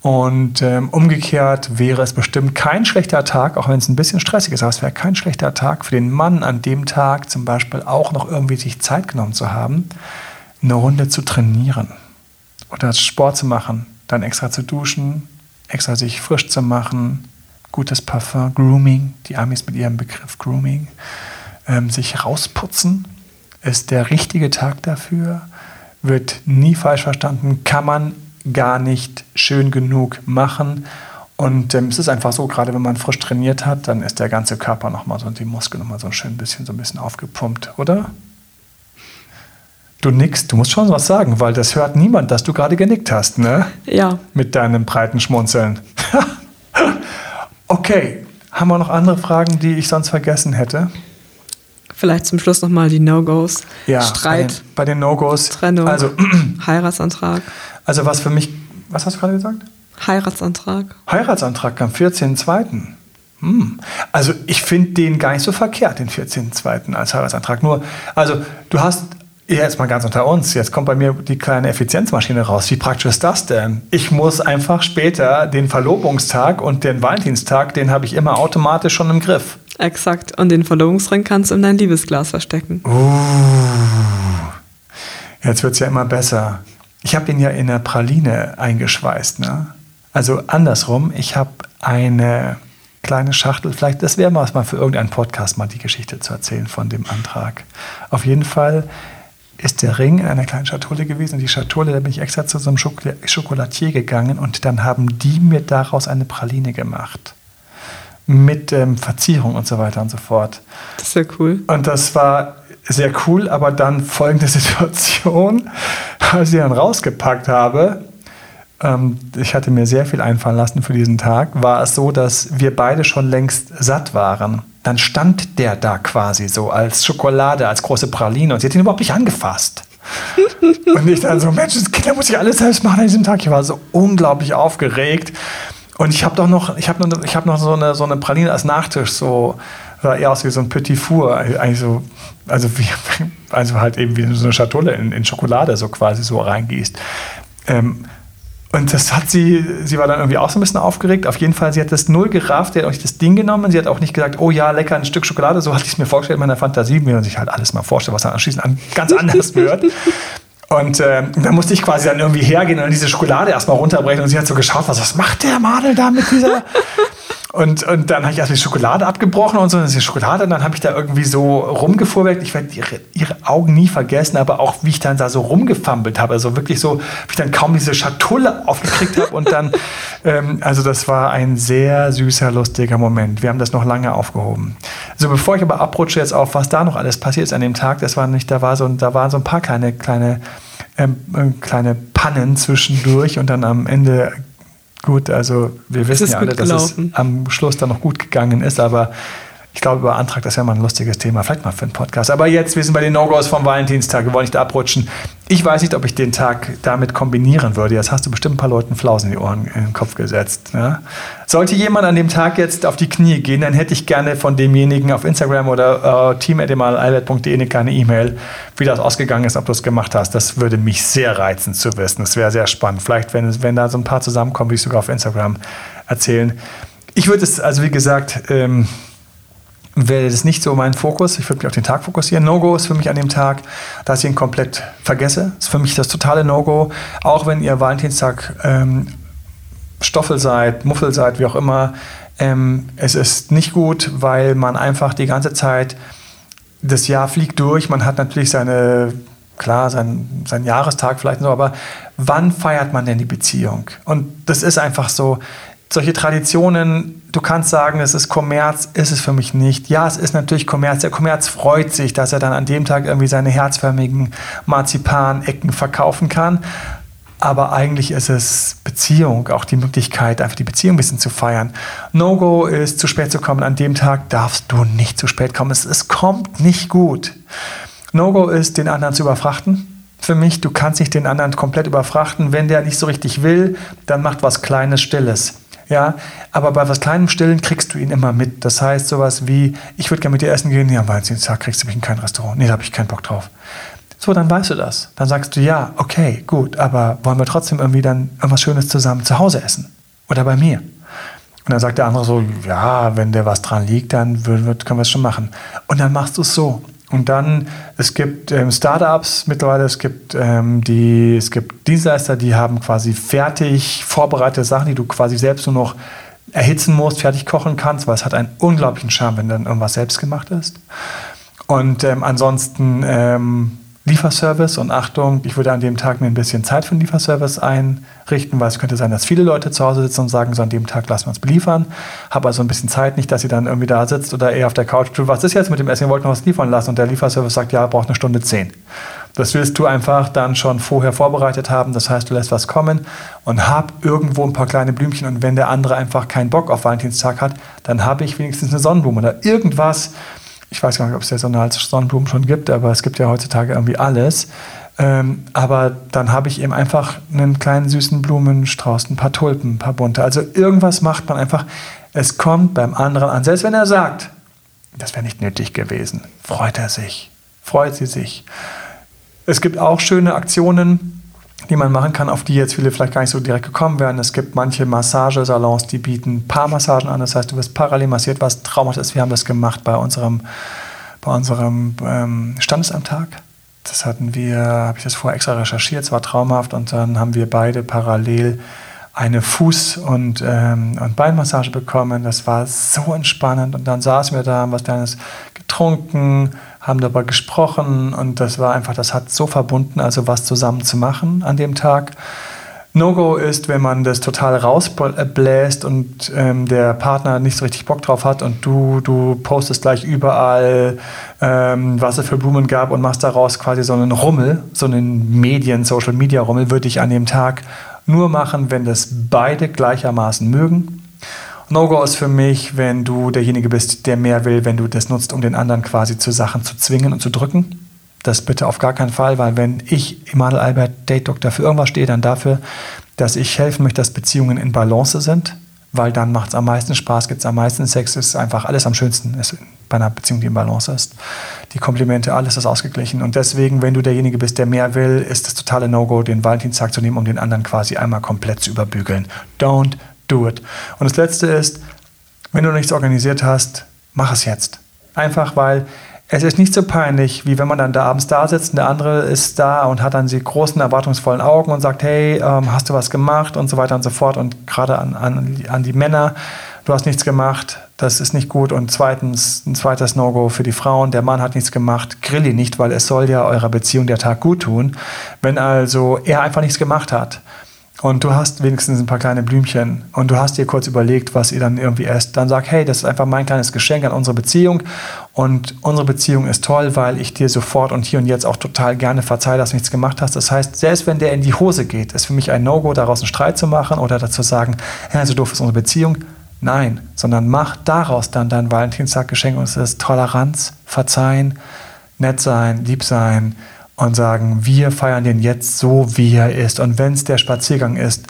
Und ähm, umgekehrt wäre es bestimmt kein schlechter Tag, auch wenn es ein bisschen stressig ist, aber es wäre kein schlechter Tag für den Mann an dem Tag zum Beispiel auch noch irgendwie sich Zeit genommen zu haben, eine Runde zu trainieren oder Sport zu machen, dann extra zu duschen, extra sich frisch zu machen, gutes Parfum, Grooming, die Amis mit ihrem Begriff Grooming, ähm, sich rausputzen, ist der richtige Tag dafür, wird nie falsch verstanden, kann man gar nicht schön genug machen. Und ähm, es ist einfach so, gerade wenn man frisch trainiert hat, dann ist der ganze Körper nochmal so und die Muskeln nochmal so ein schön bisschen, so ein bisschen aufgepumpt, oder? Du nickst, du musst schon was sagen, weil das hört niemand, dass du gerade genickt hast, ne? Ja. Mit deinem breiten Schmunzeln. [laughs] okay, haben wir noch andere Fragen, die ich sonst vergessen hätte? Vielleicht zum Schluss nochmal die No-Gos. Ja, Streit. Bei den, den No-Gos. Trennung. Also, [clears throat] Heiratsantrag. Also was für mich, was hast du gerade gesagt? Heiratsantrag. Heiratsantrag am 14.02. Hm. Also ich finde den gar nicht so verkehrt, den 14.02. als Heiratsantrag. Nur, also du hast Jetzt mal ganz unter uns. Jetzt kommt bei mir die kleine Effizienzmaschine raus. Wie praktisch ist das denn? Ich muss einfach später den Verlobungstag und den Valentinstag, den habe ich immer automatisch schon im Griff. Exakt. Und den Verlobungsring kannst du in dein Liebesglas verstecken. Uh, jetzt wird es ja immer besser. Ich habe den ja in der Praline eingeschweißt. Ne? Also andersrum, ich habe eine kleine Schachtel. Vielleicht, das wäre mal für irgendeinen Podcast mal die Geschichte zu erzählen von dem Antrag. Auf jeden Fall ist der Ring in einer kleinen Schatulle gewesen. Und die Schatulle, da bin ich extra zu so einem Schok Schokolatier gegangen und dann haben die mir daraus eine Praline gemacht. Mit ähm, Verzierung und so weiter und so fort. Das ist ja cool. Und das war sehr cool, aber dann folgende [laughs] Situation, als ich dann rausgepackt habe, ähm, ich hatte mir sehr viel einfallen lassen für diesen Tag, war es so, dass wir beide schon längst satt waren dann stand der da quasi so als Schokolade, als große Praline und sie hat ihn überhaupt nicht angefasst. [laughs] und ich dann so, Mensch, das Kinder muss ich alles selbst machen an diesem Tag. Ich war so unglaublich aufgeregt. Und ich habe doch noch, ich habe noch, ich hab noch so, eine, so eine Praline als Nachtisch, so sah eher aus wie so ein Petit Four, eigentlich so, also, wie, [laughs] also halt eben wie so eine Schatulle in, in Schokolade so quasi so reingießt. Ähm, und das hat sie, sie war dann irgendwie auch so ein bisschen aufgeregt. Auf jeden Fall, sie hat das null gerafft, sie hat auch nicht das Ding genommen. Sie hat auch nicht gesagt, oh ja, lecker, ein Stück Schokolade. So hatte ich es mir vorgestellt in meiner Fantasie, wie man sich halt alles mal vorstellt, was dann anschließend an, ganz anders wird. [laughs] Und äh, da musste ich quasi dann irgendwie hergehen und diese Schokolade erstmal runterbrechen. Und sie hat so geschaut, was, was macht der Madel da mit dieser und, und dann habe ich erst die Schokolade abgebrochen und so, und die Schokolade, und dann habe ich da irgendwie so rumgefuhrwerkt. Ich werde ihre, ihre Augen nie vergessen, aber auch wie ich dann da so rumgefummelt habe. Also wirklich so, wie ich dann kaum diese Schatulle aufgekriegt habe. Und dann, [laughs] ähm, also das war ein sehr süßer, lustiger Moment. Wir haben das noch lange aufgehoben. So, bevor ich aber abrutsche jetzt auf, was da noch alles passiert ist an dem Tag, das war nicht, da war so, da waren so ein paar kleine, kleine, ähm, äh, kleine Pannen zwischendurch und dann am Ende gut, also wir wissen ja alle, dass es am Schluss dann noch gut gegangen ist, aber ich glaube, über Antrag, das wäre mal ein lustiges Thema, vielleicht mal für einen Podcast. Aber jetzt, wir sind bei den No-Gos vom Valentinstag, wir wollen nicht abrutschen. Ich weiß nicht, ob ich den Tag damit kombinieren würde. Jetzt hast du bestimmt ein paar Leuten Flausen in die Ohren in den Kopf gesetzt. Ja? Sollte jemand an dem Tag jetzt auf die Knie gehen, dann hätte ich gerne von demjenigen auf Instagram oder äh, team.albert.de eine kleine E-Mail, wie das ausgegangen ist, ob du es gemacht hast. Das würde mich sehr reizen zu wissen. Das wäre sehr spannend. Vielleicht, wenn, wenn da so ein paar zusammenkommen, würde ich sogar auf Instagram erzählen. Ich würde es, also wie gesagt, ähm, wäre das nicht so mein Fokus. Ich würde mich auf den Tag fokussieren. No-Go ist für mich an dem Tag, dass ich ihn komplett vergesse. Das ist für mich das totale No-Go. Auch wenn ihr Valentinstag ähm, Stoffel seid, Muffel seid, wie auch immer. Ähm, es ist nicht gut, weil man einfach die ganze Zeit, das Jahr fliegt durch. Man hat natürlich seine, klar, sein, sein Jahrestag vielleicht so, aber wann feiert man denn die Beziehung? Und das ist einfach so, solche Traditionen, du kannst sagen, es ist Kommerz, ist es für mich nicht. Ja, es ist natürlich Kommerz. Der Kommerz freut sich, dass er dann an dem Tag irgendwie seine herzförmigen Marzipanecken verkaufen kann. Aber eigentlich ist es Beziehung, auch die Möglichkeit, einfach die Beziehung ein bisschen zu feiern. No-Go ist, zu spät zu kommen. An dem Tag darfst du nicht zu spät kommen. Es, es kommt nicht gut. No-Go ist, den anderen zu überfrachten für mich. Du kannst nicht den anderen komplett überfrachten. Wenn der nicht so richtig will, dann macht was Kleines, Stilles. Ja, aber bei was kleinem Stillen kriegst du ihn immer mit. Das heißt sowas wie, ich würde gerne mit dir essen gehen, ja, am Valentinstag kriegst du mich in kein Restaurant. Nee, da habe ich keinen Bock drauf. So, dann weißt du das. Dann sagst du, ja, okay, gut, aber wollen wir trotzdem irgendwie dann irgendwas Schönes zusammen zu Hause essen? Oder bei mir? Und dann sagt der andere so, ja, wenn der was dran liegt, dann können wir es schon machen. Und dann machst du es so. Und dann, es gibt ähm, Startups mittlerweile, es gibt, ähm, die, es gibt Dienstleister, die haben quasi fertig vorbereitete Sachen, die du quasi selbst nur noch erhitzen musst, fertig kochen kannst, weil es hat einen unglaublichen Charme, wenn dann irgendwas selbst gemacht ist. Und ähm, ansonsten ähm, Lieferservice. Und Achtung, ich würde an dem Tag mir ein bisschen Zeit für den Lieferservice einrichten, weil es könnte sein, dass viele Leute zu Hause sitzen und sagen, so an dem Tag lassen wir uns beliefern. Habe also ein bisschen Zeit, nicht, dass sie dann irgendwie da sitzt oder eher auf der Couch, du, was ist jetzt mit dem Essen, ihr wollt noch was liefern lassen und der Lieferservice sagt, ja, braucht eine Stunde zehn. Das willst du einfach dann schon vorher vorbereitet haben, das heißt, du lässt was kommen und hab irgendwo ein paar kleine Blümchen. Und wenn der andere einfach keinen Bock auf Valentinstag hat, dann habe ich wenigstens eine Sonnenblume oder irgendwas, ich weiß gar nicht, ob es saisonal Sonnenblumen schon gibt, aber es gibt ja heutzutage irgendwie alles. Ähm, aber dann habe ich eben einfach einen kleinen süßen Blumenstrauß, ein paar Tulpen, ein paar bunte. Also irgendwas macht man einfach. Es kommt beim anderen an. Selbst wenn er sagt, das wäre nicht nötig gewesen, freut er sich, freut sie sich. Es gibt auch schöne Aktionen, die man machen kann, auf die jetzt viele vielleicht gar nicht so direkt gekommen wären. Es gibt manche Massagesalons, die bieten Paarmassagen an. Das heißt, du wirst parallel massiert, was traumhaft ist. Wir haben das gemacht bei unserem, bei unserem ähm, Standesamttag. Das hatten wir, habe ich das vorher extra recherchiert, es war traumhaft. Und dann haben wir beide parallel eine Fuß- und, ähm, und Beinmassage bekommen. Das war so entspannend. Und dann saßen wir da, haben was Kleines getrunken, haben darüber gesprochen und das war einfach, das hat so verbunden, also was zusammen zu machen an dem Tag. No-Go ist, wenn man das total rausbläst und ähm, der Partner nicht so richtig Bock drauf hat und du, du postest gleich überall, ähm, was es für Blumen gab und machst daraus quasi so einen Rummel, so einen Medien-Social-Media-Rummel, würde ich an dem Tag nur machen, wenn das beide gleichermaßen mögen. No-Go ist für mich, wenn du derjenige bist, der mehr will, wenn du das nutzt, um den anderen quasi zu Sachen zu zwingen und zu drücken. Das bitte auf gar keinen Fall, weil wenn ich, Emanuel Albert, Date Doctor, für irgendwas stehe, dann dafür, dass ich helfen möchte, dass Beziehungen in Balance sind, weil dann macht es am meisten Spaß, gibt es am meisten Sex, ist einfach alles am schönsten ist bei einer Beziehung, die in Balance ist. Die Komplimente, alles ist ausgeglichen. Und deswegen, wenn du derjenige bist, der mehr will, ist das totale No-Go, den Valentinstag zu nehmen, um den anderen quasi einmal komplett zu überbügeln. Don't do it. Und das Letzte ist, wenn du nichts organisiert hast, mach es jetzt. Einfach, weil es ist nicht so peinlich, wie wenn man dann da abends da sitzt und der andere ist da und hat dann die großen, erwartungsvollen Augen und sagt, hey, ähm, hast du was gemacht und so weiter und so fort. Und gerade an, an, an die Männer, du hast nichts gemacht, das ist nicht gut. Und zweitens, ein zweites No-Go für die Frauen, der Mann hat nichts gemacht, grill ihn nicht, weil es soll ja eurer Beziehung der Tag gut tun. Wenn also er einfach nichts gemacht hat, und du hast wenigstens ein paar kleine Blümchen und du hast dir kurz überlegt, was ihr dann irgendwie esst, dann sag, hey, das ist einfach mein kleines Geschenk an unsere Beziehung und unsere Beziehung ist toll, weil ich dir sofort und hier und jetzt auch total gerne verzeihe, dass du nichts gemacht hast. Das heißt, selbst wenn der in die Hose geht, ist für mich ein No-Go, daraus einen Streit zu machen oder dazu sagen, ja, so doof ist unsere Beziehung. Nein, sondern mach daraus dann dein Valentinstaggeschenk und es ist Toleranz, Verzeihen, nett sein, lieb sein, und sagen, wir feiern den jetzt so, wie er ist. Und wenn es der Spaziergang ist,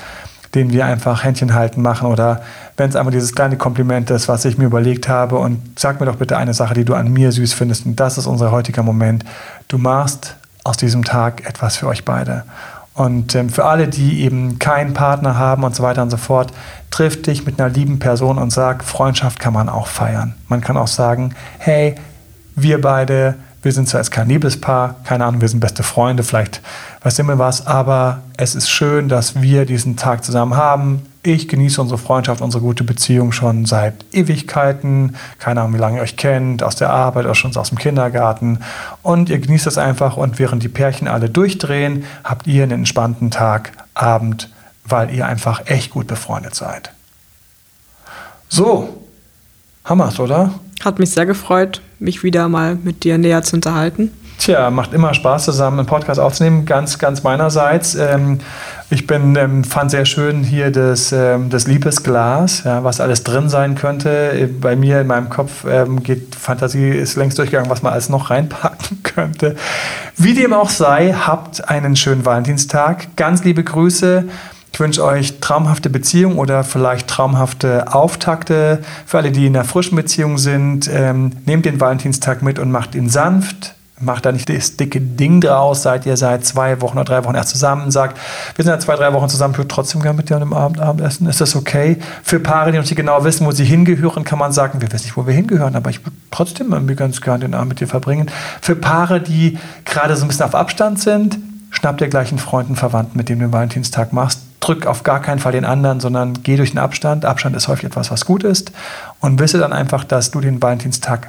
den wir einfach Händchen halten machen oder wenn es einfach dieses kleine Kompliment ist, was ich mir überlegt habe und sag mir doch bitte eine Sache, die du an mir süß findest und das ist unser heutiger Moment. Du machst aus diesem Tag etwas für euch beide. Und ähm, für alle, die eben keinen Partner haben und so weiter und so fort, triff dich mit einer lieben Person und sag, Freundschaft kann man auch feiern. Man kann auch sagen, hey, wir beide, wir sind zwar als kein Liebespaar, keine Ahnung, wir sind beste Freunde, vielleicht weiß immer was, aber es ist schön, dass wir diesen Tag zusammen haben. Ich genieße unsere Freundschaft, unsere gute Beziehung schon seit Ewigkeiten. Keine Ahnung, wie lange ihr euch kennt, aus der Arbeit oder schon aus dem Kindergarten. Und ihr genießt das einfach und während die Pärchen alle durchdrehen, habt ihr einen entspannten Tag, Abend, weil ihr einfach echt gut befreundet seid. So, Hammer's, oder? Hat mich sehr gefreut, mich wieder mal mit dir näher zu unterhalten. Tja, macht immer Spaß, zusammen einen Podcast aufzunehmen, ganz, ganz meinerseits. Ähm, ich bin, ähm, fand sehr schön hier das, ähm, das Liebesglas, ja, was alles drin sein könnte. Bei mir in meinem Kopf ähm, geht Fantasie ist längst durchgegangen, was man alles noch reinpacken [laughs] könnte. Wie dem auch sei, habt einen schönen Valentinstag. Ganz liebe Grüße. Ich wünsche euch traumhafte Beziehungen oder vielleicht traumhafte Auftakte. Für alle, die in einer frischen Beziehung sind, ähm, nehmt den Valentinstag mit und macht ihn sanft. Macht da nicht das dicke Ding draus, seid ihr seit zwei Wochen oder drei Wochen erst zusammen, sagt, wir sind ja zwei, drei Wochen zusammen, ich würde trotzdem gerne mit dir an einem Abend Abendessen, ist das okay? Für Paare, die noch nicht genau wissen, wo sie hingehören, kann man sagen, wir wissen nicht, wo wir hingehören, aber ich würde trotzdem irgendwie ganz gerne den Abend mit dir verbringen. Für Paare, die gerade so ein bisschen auf Abstand sind, schnapp dir gleich einen Freund, einen Verwandten, mit dem du den Valentinstag machst. Drück auf gar keinen Fall den anderen, sondern geh durch den Abstand. Abstand ist häufig etwas, was gut ist. Und wisse dann einfach, dass du den Valentinstag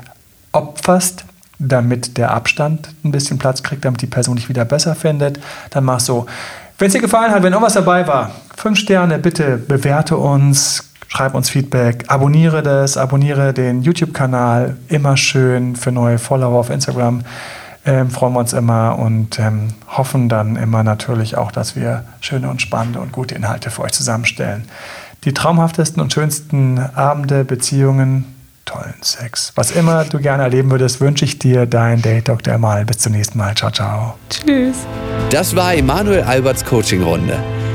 opferst damit der Abstand ein bisschen Platz kriegt, damit die Person dich wieder besser findet, dann mach so. Wenn es dir gefallen hat, wenn irgendwas dabei war, fünf Sterne, bitte bewerte uns, schreib uns Feedback, abonniere das, abonniere den YouTube-Kanal, immer schön für neue Follower auf Instagram. Ähm, freuen wir uns immer und ähm, hoffen dann immer natürlich auch, dass wir schöne und spannende und gute Inhalte für euch zusammenstellen. Die traumhaftesten und schönsten Abende, Beziehungen, tollen Sex. Was immer du gerne erleben würdest, wünsche ich dir, dein Date Dr. Emanuel. Bis zum nächsten Mal. Ciao, ciao. Tschüss. Das war Emanuel Alberts Coaching-Runde.